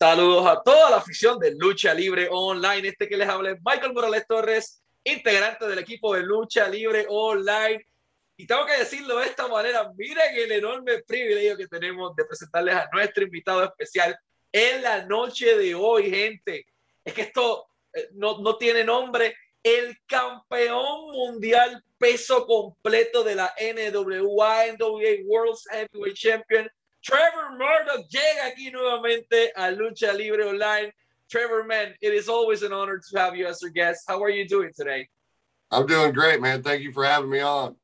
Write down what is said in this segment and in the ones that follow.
Saludos a toda la afición de Lucha Libre Online. Este que les habla es Michael Morales Torres, integrante del equipo de Lucha Libre Online. Y tengo que decirlo de esta manera, miren el enorme privilegio que tenemos de presentarles a nuestro invitado especial en la noche de hoy, gente. Es que esto eh, no, no tiene nombre. El campeón mundial peso completo de la NWA, NWA World Heavyweight Champion, Trevor Murdoch llega aquí nuevamente a Lucha Libre Online. Trevor, man, it is always an honor to have you as our guest. How are you doing today? I'm doing great, man. Thank you for having me on.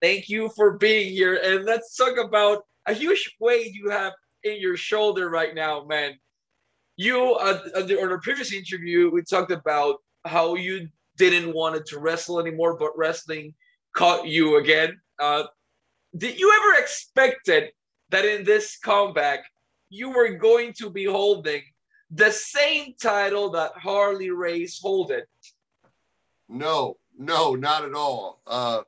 Thank you for being here. And let's talk about a huge weight you have in your shoulder right now, man. You, uh, on our previous interview, we talked about how you didn't want to wrestle anymore, but wrestling caught you again. Uh, did you ever expected that in this comeback, you were going to be holding the same title that Harley Race holded. No, no, not at all. Uh,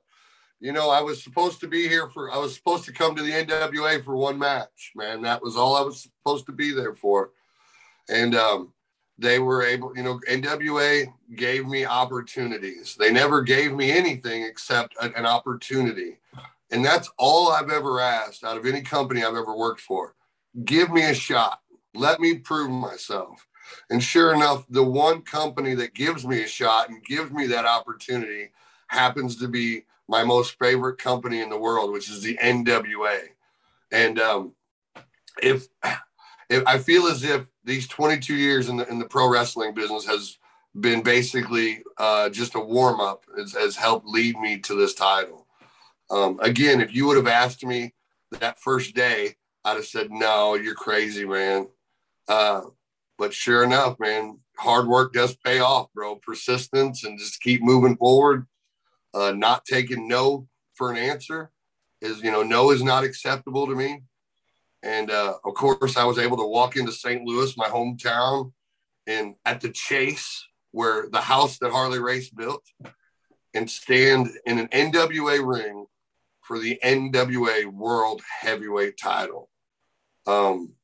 you know, I was supposed to be here for, I was supposed to come to the NWA for one match, man. That was all I was supposed to be there for. And um, they were able, you know, NWA gave me opportunities. They never gave me anything except an opportunity. And that's all I've ever asked out of any company I've ever worked for. Give me a shot. Let me prove myself. And sure enough, the one company that gives me a shot and gives me that opportunity happens to be my most favorite company in the world, which is the NWA. And um, if, if I feel as if these 22 years in the in the pro wrestling business has been basically uh, just a warm up, has, has helped lead me to this title. Um, again, if you would have asked me that first day, I'd have said, no, you're crazy, man. Uh, but sure enough, man, hard work does pay off, bro. Persistence and just keep moving forward. Uh, not taking no for an answer is, you know, no is not acceptable to me. And uh, of course, I was able to walk into St. Louis, my hometown, and at the Chase, where the house that Harley Race built, and stand in an NWA ring for the NWA World Heavyweight title. Um,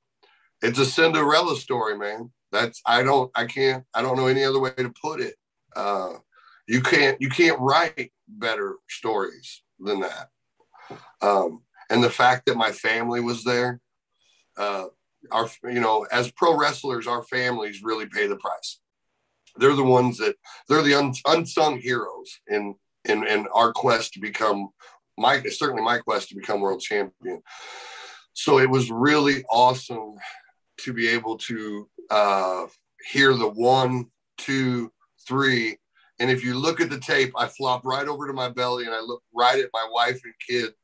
it's a Cinderella story, man. That's I don't I can't I don't know any other way to put it. Uh, you can't you can't write better stories than that. Um, and the fact that my family was there, uh, our you know as pro wrestlers, our families really pay the price. They're the ones that they're the un, unsung heroes in in in our quest to become my certainly my quest to become world champion. So it was really awesome to be able to uh, hear the one, two, three. And if you look at the tape, I flop right over to my belly and I look right at my wife and kids.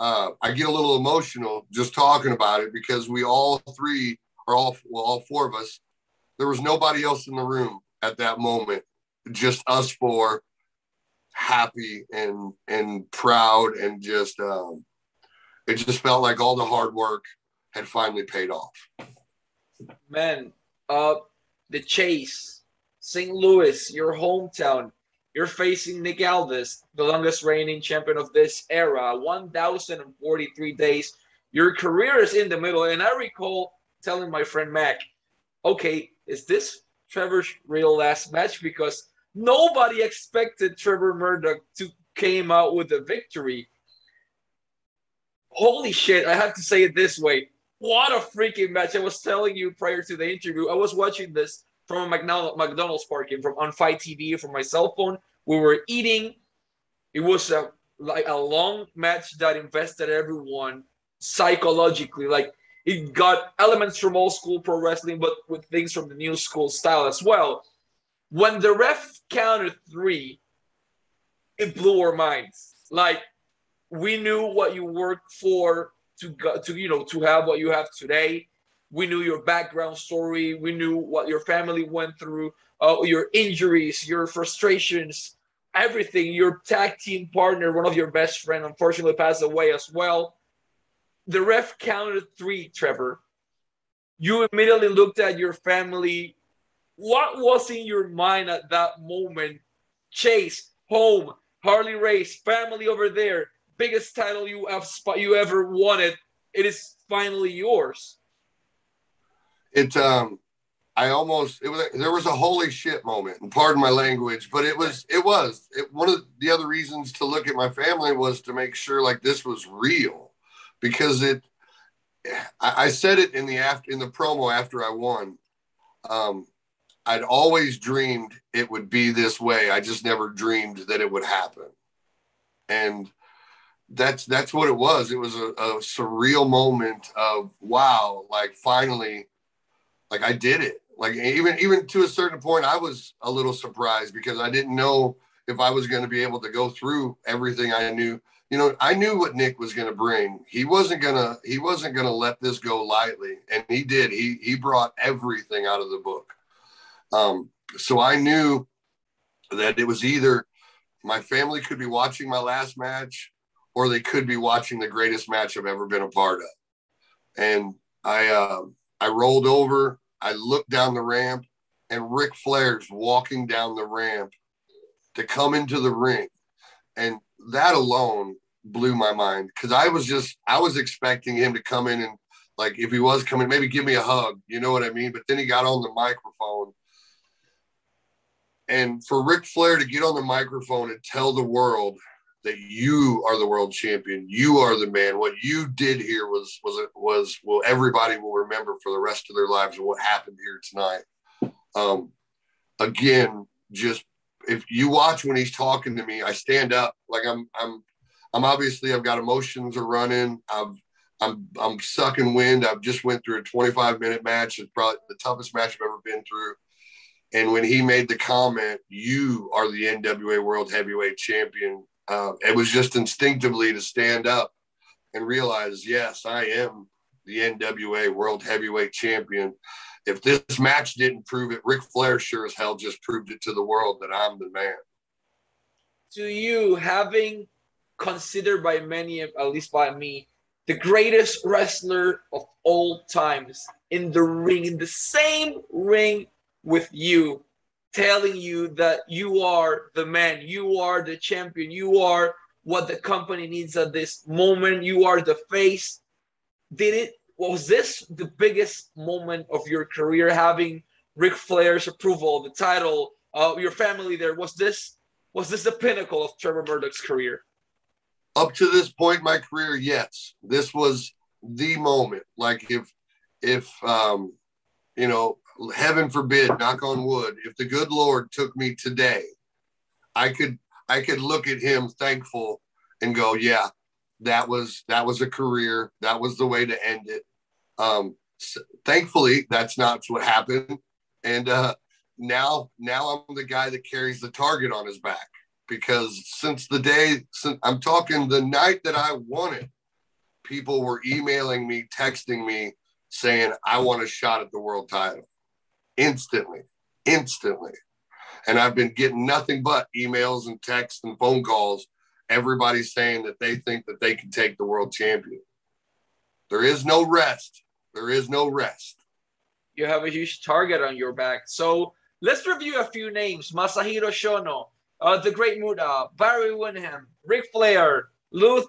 Uh, I get a little emotional just talking about it because we all three, or all well, all four of us, there was nobody else in the room at that moment, just us four happy and and proud and just um, it just felt like all the hard work had finally paid off. Man, uh, the chase, St. Louis, your hometown. You're facing Nick Aldis, the longest reigning champion of this era, 1,043 days. Your career is in the middle, and I recall telling my friend Mac, "Okay, is this Trevor's real last match?" Because Nobody expected Trevor Murdoch to came out with a victory. Holy shit, I have to say it this way. What a freaking match. I was telling you prior to the interview, I was watching this from a McDonald's parking from on Fight TV from my cell phone. We were eating. It was a like a long match that invested everyone psychologically. Like it got elements from old school pro wrestling, but with things from the new school style as well when the ref counted three, it blew our minds. Like we knew what you worked for to go, to you know to have what you have today. We knew your background story. We knew what your family went through, uh, your injuries, your frustrations, everything. Your tag team partner, one of your best friend, unfortunately passed away as well. The ref counted three, Trevor. You immediately looked at your family what was in your mind at that moment? Chase, home, Harley Race, family over there, biggest title you have you ever wanted. It is finally yours. it um I almost it was there was a holy shit moment, and pardon my language, but it was it was it, one of the other reasons to look at my family was to make sure like this was real, because it. I, I said it in the after in the promo after I won. Um, I'd always dreamed it would be this way. I just never dreamed that it would happen, and that's that's what it was. It was a, a surreal moment of wow, like finally, like I did it like even even to a certain point, I was a little surprised because I didn't know if I was going to be able to go through everything I knew. You know, I knew what Nick was going to bring. He wasn't gonna he wasn't gonna let this go lightly, and he did. He he brought everything out of the book. Um, so I knew that it was either my family could be watching my last match, or they could be watching the greatest match I've ever been a part of. And I uh, I rolled over I looked down the ramp and Ric Flair's walking down the ramp to come into the ring. And that alone blew my mind because I was just, I was expecting him to come in and, like, if he was coming, maybe give me a hug, you know what I mean? But then he got on the microphone. And for Ric Flair to get on the microphone and tell the world that you are the world champion. You are the man. What you did here was was was well everybody will remember for the rest of their lives what happened here tonight. Um, again, just if you watch when he's talking to me, I stand up like I'm I'm I'm obviously I've got emotions are running. I've I'm I'm sucking wind. I've just went through a 25 minute match. It's probably the toughest match I've ever been through. And when he made the comment, "You are the NWA World Heavyweight Champion," uh, it was just instinctively to stand up and realize, yes, I am the NWA World Heavyweight Champion. If this match didn't prove it, Ric Flair sure as hell just proved it to the world that I'm the man. To you, having considered by many, at least by me, the greatest wrestler of all times in the ring, in the same ring with you, telling you that you are the man, you are the champion, you are what the company needs at this moment, you are the face. Did it was this the biggest moment of your career having Ric Flair's approval, the title, uh, your family there? Was this was this the pinnacle of Trevor Murdoch's career? Up to this point in my career, yes. This was the moment. Like if if um you know heaven forbid, knock on wood, if the good Lord took me today, I could I could look at him thankful and go, yeah, that was that was a career. That was the way to end it. Um, so thankfully, that's not what happened. And uh, now now I'm the guy that carries the target on his back because since the day since I'm talking the night that I won it, people were emailing me, texting me, saying I want a shot at the world title instantly, instantly. And I've been getting nothing but emails and texts and phone calls. Everybody's saying that they think that they can take the world champion. There is no rest. There is no rest. You have a huge target on your back. So let's review a few names Masahiro Chono, uh, The Great Muta, Barry Windham, Ric Flair, Lou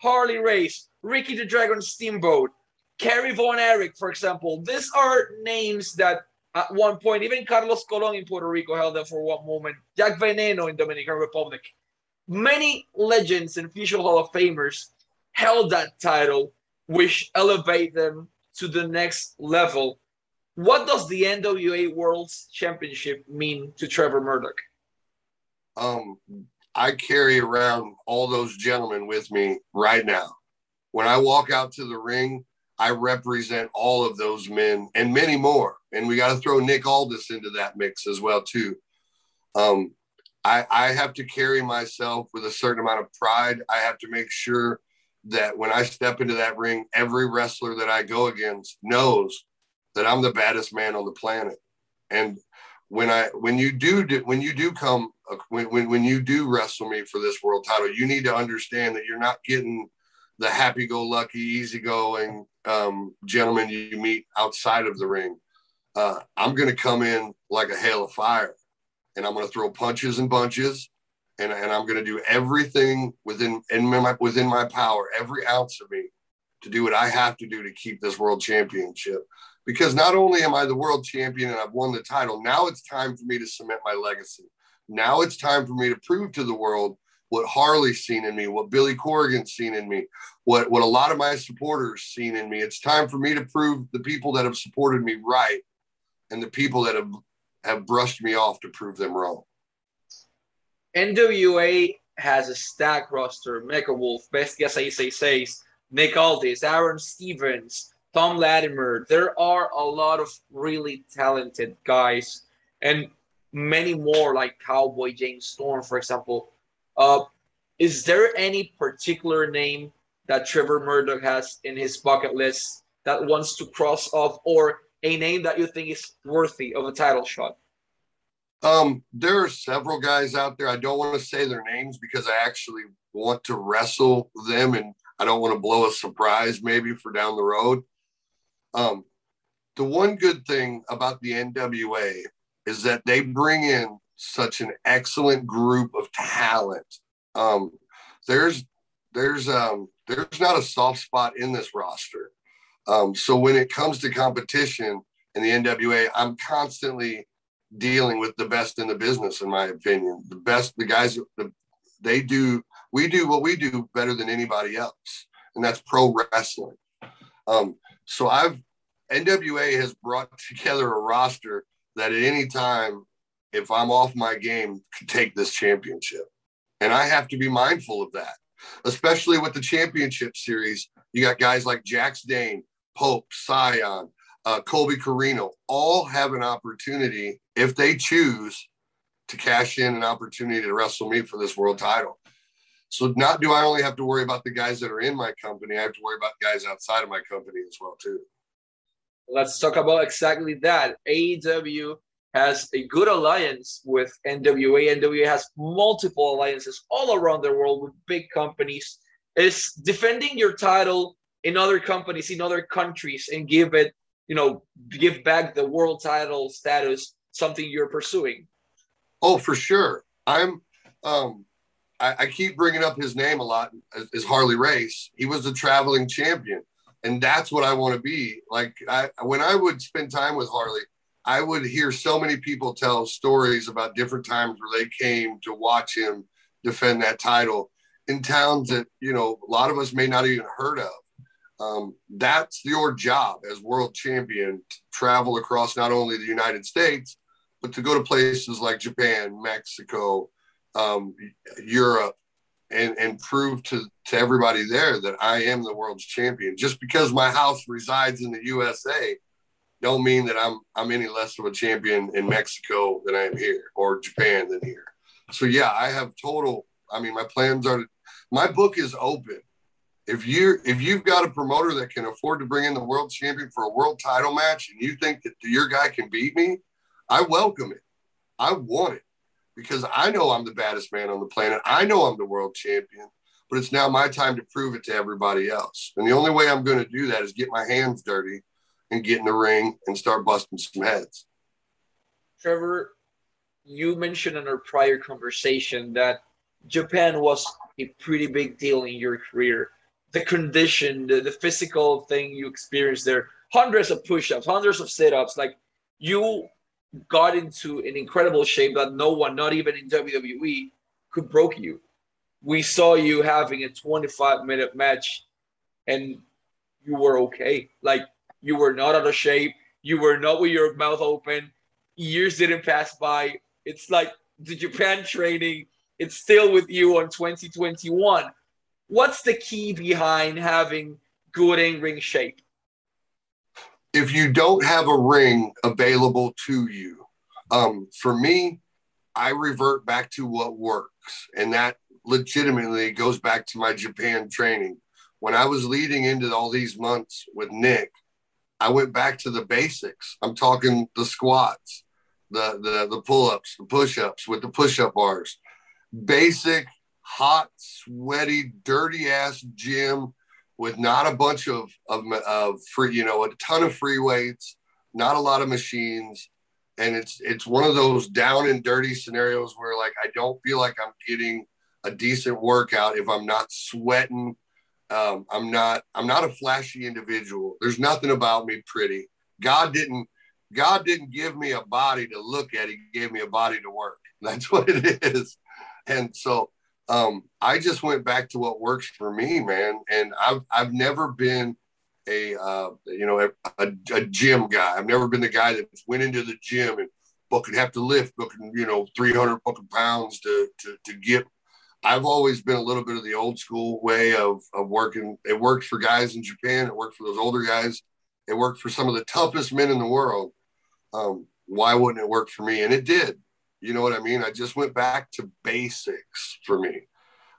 Harley Race, Ricky the Dragon Steamboat, Kerry Von Erich, for example. These are names that at one point, even Carlos Colon in Puerto Rico held them for one moment. Jack Veneno in Dominican Republic. Many legends and future Hall of Famers held that title, which elevate them to the next level. What does the NWA World Championship mean to Trevor Murdoch? Um, I carry around all those gentlemen with me right now. When I walk out to the ring, I represent all of those men and many more. And we got to throw Nick Aldis into that mix as well too. Um, I, I have to carry myself with a certain amount of pride. I have to make sure that when I step into that ring, every wrestler that I go against knows that I'm the baddest man on the planet. And when I when you do when you do come uh, when, when when you do wrestle me for this world title, you need to understand that you're not getting the happy-go-lucky, easygoing um, gentleman you meet outside of the ring. Uh, I'm going to come in like a hail of fire, and I'm going to throw punches and bunches, and, and I'm going to do everything within in my, within my power, every ounce of me, to do what I have to do to keep this world championship. because not only am I the world champion and I've won the title, now it's time for me to cement my legacy. Now it's time for me to prove to the world what Harley's seen in me, what Billy Corgan's seen in me, what, what a lot of my supporters seen in me. It's time for me to prove the people that have supported me right and the people that have, have brushed me off to prove them wrong. NWA has a stacked roster. Mecha Wolf, Bestia 666, Nick Aldis, Aron Stevens, Thom Latimer. There are a lot of really talented guys and many more like Cowboy James Storm, for example, uh, is there any particular name that Trevor Murdoch has in his bucket list that wants to cross off, or a name that you think is worthy of a title shot? Um, there are several guys out there. I don't want to say their names because I actually want to wrestle them, and I don't want to blow a surprise maybe for down the road. Um, the one good thing about the NWA is that they bring in such an excellent group of talent. Um, there's there's um, there's not a soft spot in this roster. Um, so when it comes to competition in the NWA, I'm constantly dealing with the best in the business, in my opinion. The best, the guys, the, they do, we do what we do better than anybody else, and that's pro wrestling. Um, so I've NWA has brought together a roster that at any time if I'm off my game, could take this championship. And I have to be mindful of that, especially with the championship series. You got guys like Jax Dane, Pope, Scion, uh, Colby Corino, all have an opportunity if they choose to cash in an opportunity to wrestle me for this world title. So not do I only have to worry about the guys that are in my company, I have to worry about guys outside of my company as well too. Let's talk about exactly that. AEW has a good alliance with NWA. NWA has multiple alliances all around the world with big companies. Is defending your title in other companies in other countries and give it, you know, give back the world title status something you're pursuing? Oh, for sure. I'm. Um, I, I keep bringing up his name a lot. Is Harley Race? He was a traveling champion, and that's what I want to be. Like I, when I would spend time with Harley, I would hear so many people tell stories about different times where they came to watch him defend that title in towns that you know a lot of us may not even heard of. Um, that's your job as world champion to travel across not only the United States, but to go to places like Japan, Mexico, um, Europe, and, and prove to, to everybody there that I am the world's champion. Just because my house resides in the USA don't mean that I'm I'm any less of a champion in Mexico than I am here or Japan than here. So yeah, I have total. I mean, my plans are. My book is open. If you if you've got a promoter that can afford to bring in the world champion for a world title match, and you think that your guy can beat me, I welcome it. I want it because I know I'm the baddest man on the planet. I know I'm the world champion, but it's now my time to prove it to everybody else. And the only way I'm going to do that is get my hands dirty and get in the ring and start busting some heads. Trevor, you mentioned in our prior conversation that Japan was a pretty big deal in your career. The condition, the, the physical thing you experienced there, hundreds of push ups, hundreds of sit ups. Like you got into an incredible shape that no one, not even in WWE, could broke you. We saw you having a 25 minute match and you were okay. Like you were not out of shape. You were not with your mouth open. Years didn't pass by. It's like the Japan training, it's still with you on 2021. What's the key behind having good in ring shape? If you don't have a ring available to you, um, for me, I revert back to what works. And that legitimately goes back to my Japan training. When I was leading into all these months with Nick, I went back to the basics. I'm talking the squats, the the the pull-ups, the push-ups with the push-up bars. Basic, hot, sweaty, dirty ass gym with not a bunch of of, of free, you know, a ton of free weights, not a lot of machines. And it's it's one of those down and dirty scenarios where like I don't feel like I'm getting a decent workout if I'm not sweating um, I'm not I'm not a flashy individual. There's nothing about me pretty, God didn't God didn't give me a body to look at. He gave me a body to work. That's what it is. And so um, I just went back to what works for me, man. And I've I've never been a uh, you know a, a, gym guy. I've never been the guy that went into the gym and fucking have to lift fucking you know 300 fucking pounds to to to get. I've always been a little bit of the old school way of of working. It worked for guys in Japan. It worked for those older guys. It worked for some of the toughest men in the world. Um, why wouldn't it work for me? And it did. You know what I mean? I just went back to basics for me.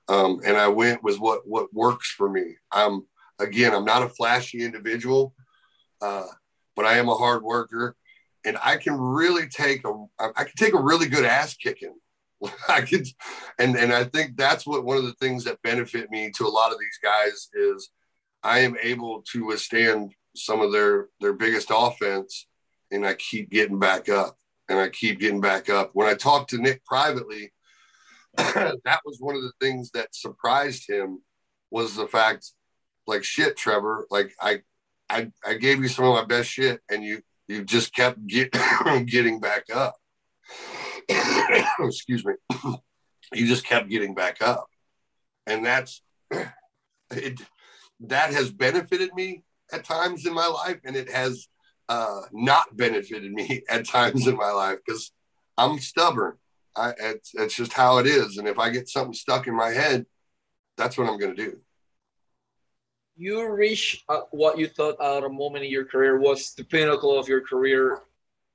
Um, and I went with what what works for me. I'm again, I'm not a flashy individual, uh, but I am a hard worker, and I can really take a I can take a really good ass kicking. I could, and and I think that's what one of the things that benefit me to a lot of these guys is I am able to withstand some of their their biggest offense, and I keep getting back up, and I keep getting back up. When I talked to Nick privately, that was one of the things that surprised him was the fact, like shit, Trevor, like I, I, I gave you some of my best shit, and you you just kept get, getting back up. Excuse me. you just kept getting back up, and that's it. That has benefited me at times in my life, and it has uh, not benefited me at times in my life because I'm stubborn. I, it's, it's just how it is. And if I get something stuck in my head, that's what I'm going to do. You reach uh, what you thought at a moment in your career was the pinnacle of your career,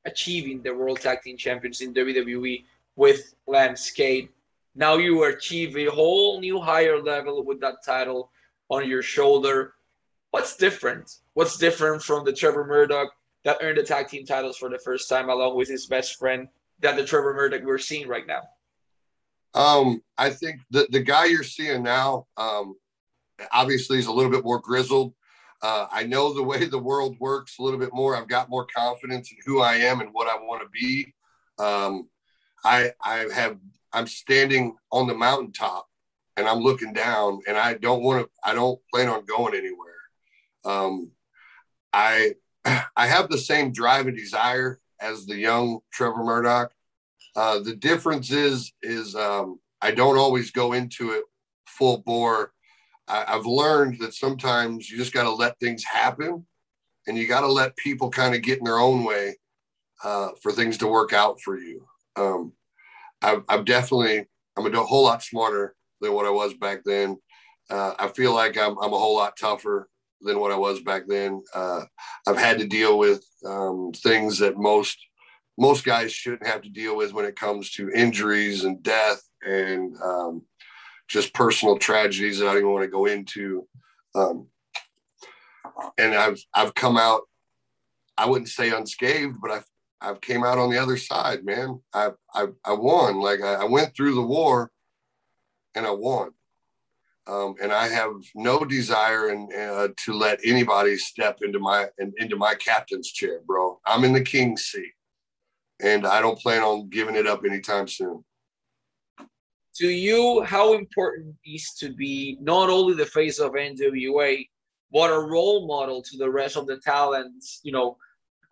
achieving the World Tag Team Champions in WWE with Lance Cade. Now you achieve a whole new higher level with that title on your shoulder. What's different? What's different from the Trevor Murdoch that earned the tag team titles for the first time along with his best friend than the Trevor Murdoch we're seeing right now? Um, I think the the guy you're seeing now, um, obviously, is a little bit more grizzled. Uh, I know the way the world works a little bit more. I've got more confidence in who I am and what I want to be. Um, I I have I'm standing on the mountaintop and I'm looking down, and I don't want to. I don't plan on going anywhere. Um, I I have the same drive and desire as the young Trevor Murdoch. Uh, the difference is is um, I don't always go into it full bore. I, have learned that sometimes you just got to let things happen, and you got to let people kind of get in their own way uh, for things to work out for you. Um, I've, I've, definitely I'm a whole lot smarter than what I was back then. Uh, I feel like I'm, I'm a whole lot tougher than what I was back then. Uh, I've had to deal with um, things that most most guys shouldn't have to deal with when it comes to injuries and death and um, just personal tragedies that I don't even want to go into. Um, and I've I've come out. I wouldn't say unscathed, but I've I've came out on the other side, man. I I, I won. Like I, I went through the war, and I won. Um, and I have no desire and uh, to let anybody step into my in, into my captain's chair, bro. I'm in the king's seat, and I don't plan on giving it up anytime soon. To you, how important is to be not only the face of NWA, but a role model to the rest of the talents, you know,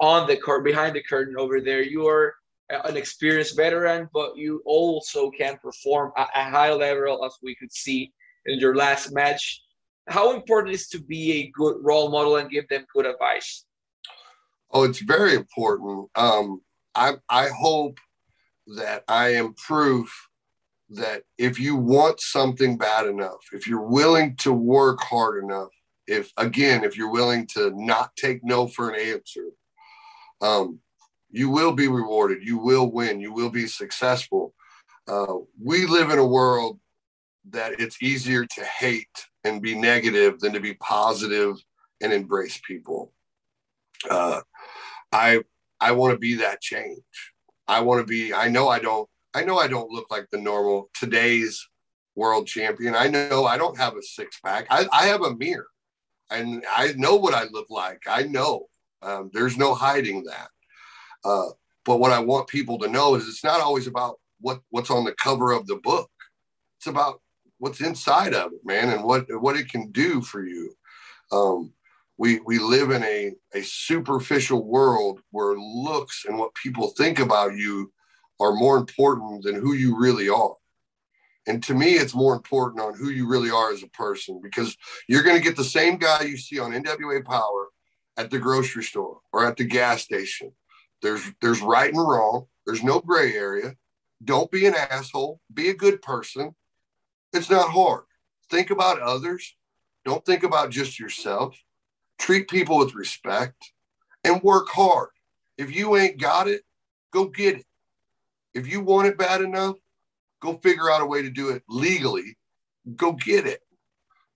on the court, behind the curtain over there. You are an experienced veteran, but you also can perform at a high level, as we could see in your last match. How important is to be a good role model and give them good advice? Oh, it's very important. Um, I I hope that I am proof that if you want something bad enough, if you're willing to work hard enough, if again, if you're willing to not take no for an answer, um, you will be rewarded. You will win. You will be successful. Uh, we live in a world that it's easier to hate and be negative than to be positive and embrace people. Uh, I I want to be that change. I want to be. I know I don't. I know I don't look like the normal today's world champion. I know I don't have a six pack. I, I have a mirror, and I know what I look like. I know. Um, there's no hiding that. Uh, but what I want people to know is it's not always about what what's on the cover of the book. It's about what's inside of it, man, and what what it can do for you. Um, we we live in a a superficial world where looks and what people think about you are more important than who you really are. And to me, it's more important on who you really are as a person because you're going to get the same guy you see on NWA Power at the grocery store or at the gas station. There's there's right and wrong. There's no gray area. Don't be an asshole. Be a good person. It's not hard. Think about others. Don't think about just yourself. Treat people with respect and work hard. If you ain't got it, go get it. If you want it bad enough, go figure out a way to do it legally. Go get it.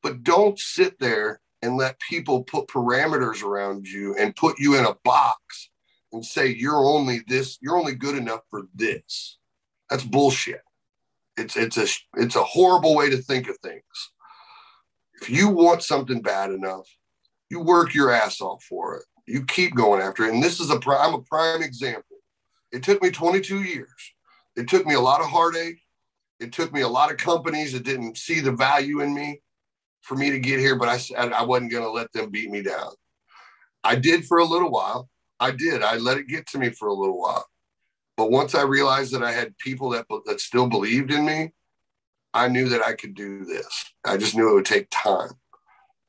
But don't sit there and let people put parameters around you and put you in a box and say you're only this, you're only good enough for this. That's bullshit. It's it's a it's a horrible way to think of things. If you want something bad enough, you work your ass off for it. You keep going after it. And this is a prime a prime example. It took me 22 years. It took me a lot of heartache. It took me a lot of companies that didn't see the value in me for me to get here, but I said I wasn't going to let them beat me down. I did for a little while. I did. I let it get to me for a little while. But once I realized that I had people that that still believed in me, I knew that I could do this. I just knew it would take time.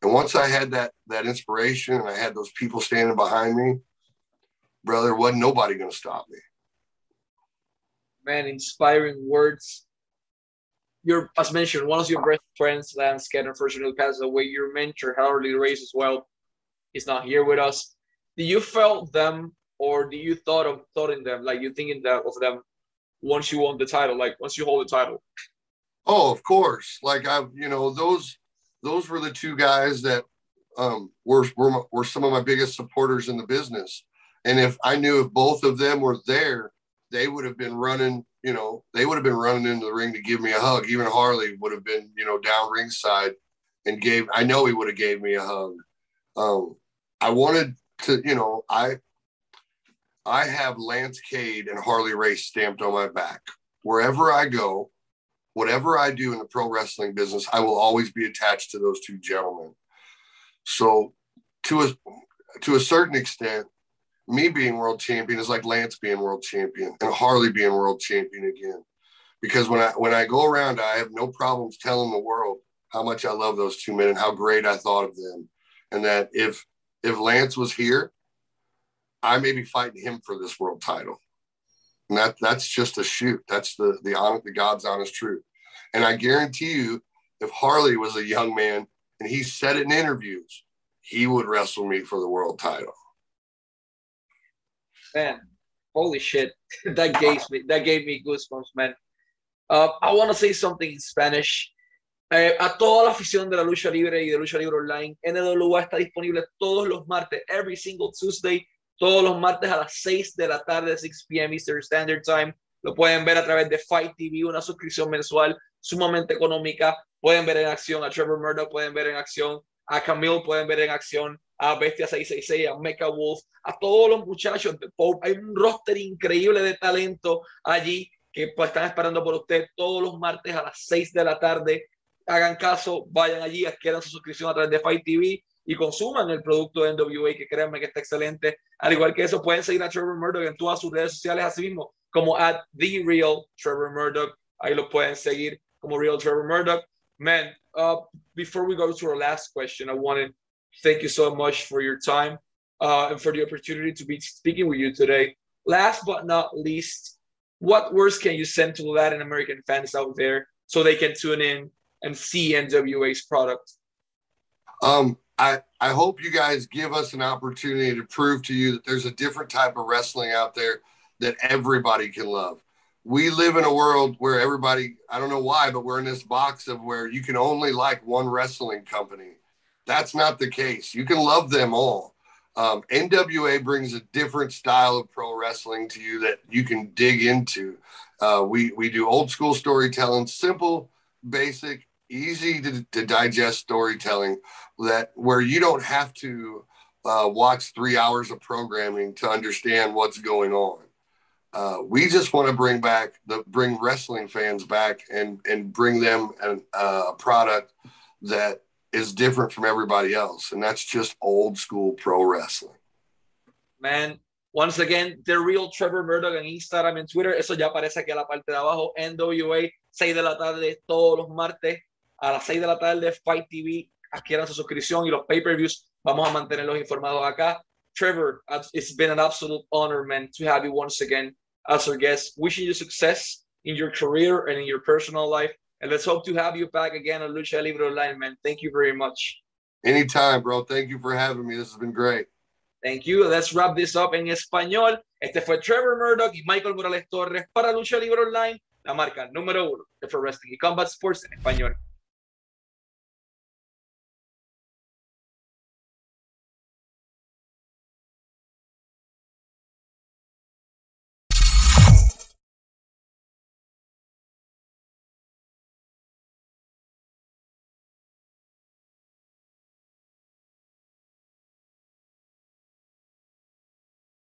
And once I had that that inspiration and I had those people standing behind me, brother, wasn't nobody going to stop me. Man, inspiring words. Your, as mentioned, one of your best friends, Lance Cade, unfortunately passed away. Your mentor, Harley Race, as well, is not here with us. Do you felt them, or do you thought of thought in them, like you thinking that of them once you won the title, like once you hold the title? Oh, of course. Like I, you know, those those were the two guys that um, were, were were some of my biggest supporters in the business. And if I knew if both of them were there, they would have been running. You know, they would have been running into the ring to give me a hug. Even Harley would have been, you know, down ringside and gave. I know he would have gave me a hug. Um, I wanted to, you know, I I have Lance Cade and Harley Race stamped on my back wherever I go whatever I do in the pro wrestling business, I will always be attached to those two gentlemen. So, to a to a certain extent, me being world champion is like Lance being world champion and Harley being world champion again. Because when I when I go around, I have no problems telling the world how much I love those two men and how great I thought of them, and that if if Lance was here, I may be fighting him for this world title. And that that's just a shoot. That's the the honest, the God's honest truth. And I guarantee you, if Harley was a young man and he said it in interviews, he would wrestle me for the world title. Man, holy shit. that gave me that gave me goosebumps, man. Uh, I want to say something in Spanish. Eh, a toda la afición de la lucha libre y de lucha libre online, NWA está disponible todos los martes, every single Tuesday todos los martes a las 6 de la tarde, 6 p.m. Eastern Standard Time. Lo pueden ver a través de Fight TV, una suscripción mensual sumamente económica. Pueden ver en acción a Trevor Murdoch, pueden ver en acción a Camille, pueden ver en acción a Bestia 666, a Mecha Wolf, a todos los muchachos de Hay un roster increíble de talento allí que pues, están esperando por usted todos los martes a las 6 de la tarde. Hagan caso, vayan allí, adquieran su suscripción a través de Fight TV y consuman el producto de NWA, que créanme que está excelente. Al igual que eso, pueden seguir a Trevor Murdoch en todas sus redes sociales, así mismo como at The Real Trevor Murdoch. Ahí lo pueden seguir como Real Trevor Murdoch. Man, uh, before we go to our last question, I want to thank you so much for your time uh, and for the opportunity to be speaking with you today. Last but not least, what words can you send to Latin American fans out there so they can tune in and see NWA's product? Um, I, I hope you guys give us an opportunity to prove to you that there's a different type of wrestling out there that everybody can love. We live in a world where everybody, I don't know why, but we're in this box of where you can only like one wrestling company. That's not the case. You can love them all. Um, NWA brings a different style of pro wrestling to you that you can dig into. Uh, we we do old school storytelling, simple, basic, easy to, to digest storytelling that where you don't have to uh, watch three hours of programming to understand what's going on. Uh, we just want to bring back the bring wrestling fans back and and bring them uh, a product that is different from everybody else. And that's just old school pro wrestling. Man, once again, The Real Trevor Murdoch en Instagram, en Twitter. Eso ya aparece aquí a la parte de abajo. NWA, 6 de la tarde, todos los martes a las 6 de la tarde, Fight TV. Adquieran su suscripción y los pay-per-views. Vamos a mantenerlos informados acá. Trevor, uh, it's been an absolute honor, man, to have you once again as our guest. Wishing you success in your career and in your personal life. And let's hope to have you back again on Lucha Libre Online, man. Thank you very much. Anytime, bro. Thank you for having me. This has been great. Thank you. Let's wrap this up en español. Este fue Trevor Murdoch y Michael Morales Torres para Lucha Libre Online, la marca número uno de Pro Wrestling y Combat Sports en español.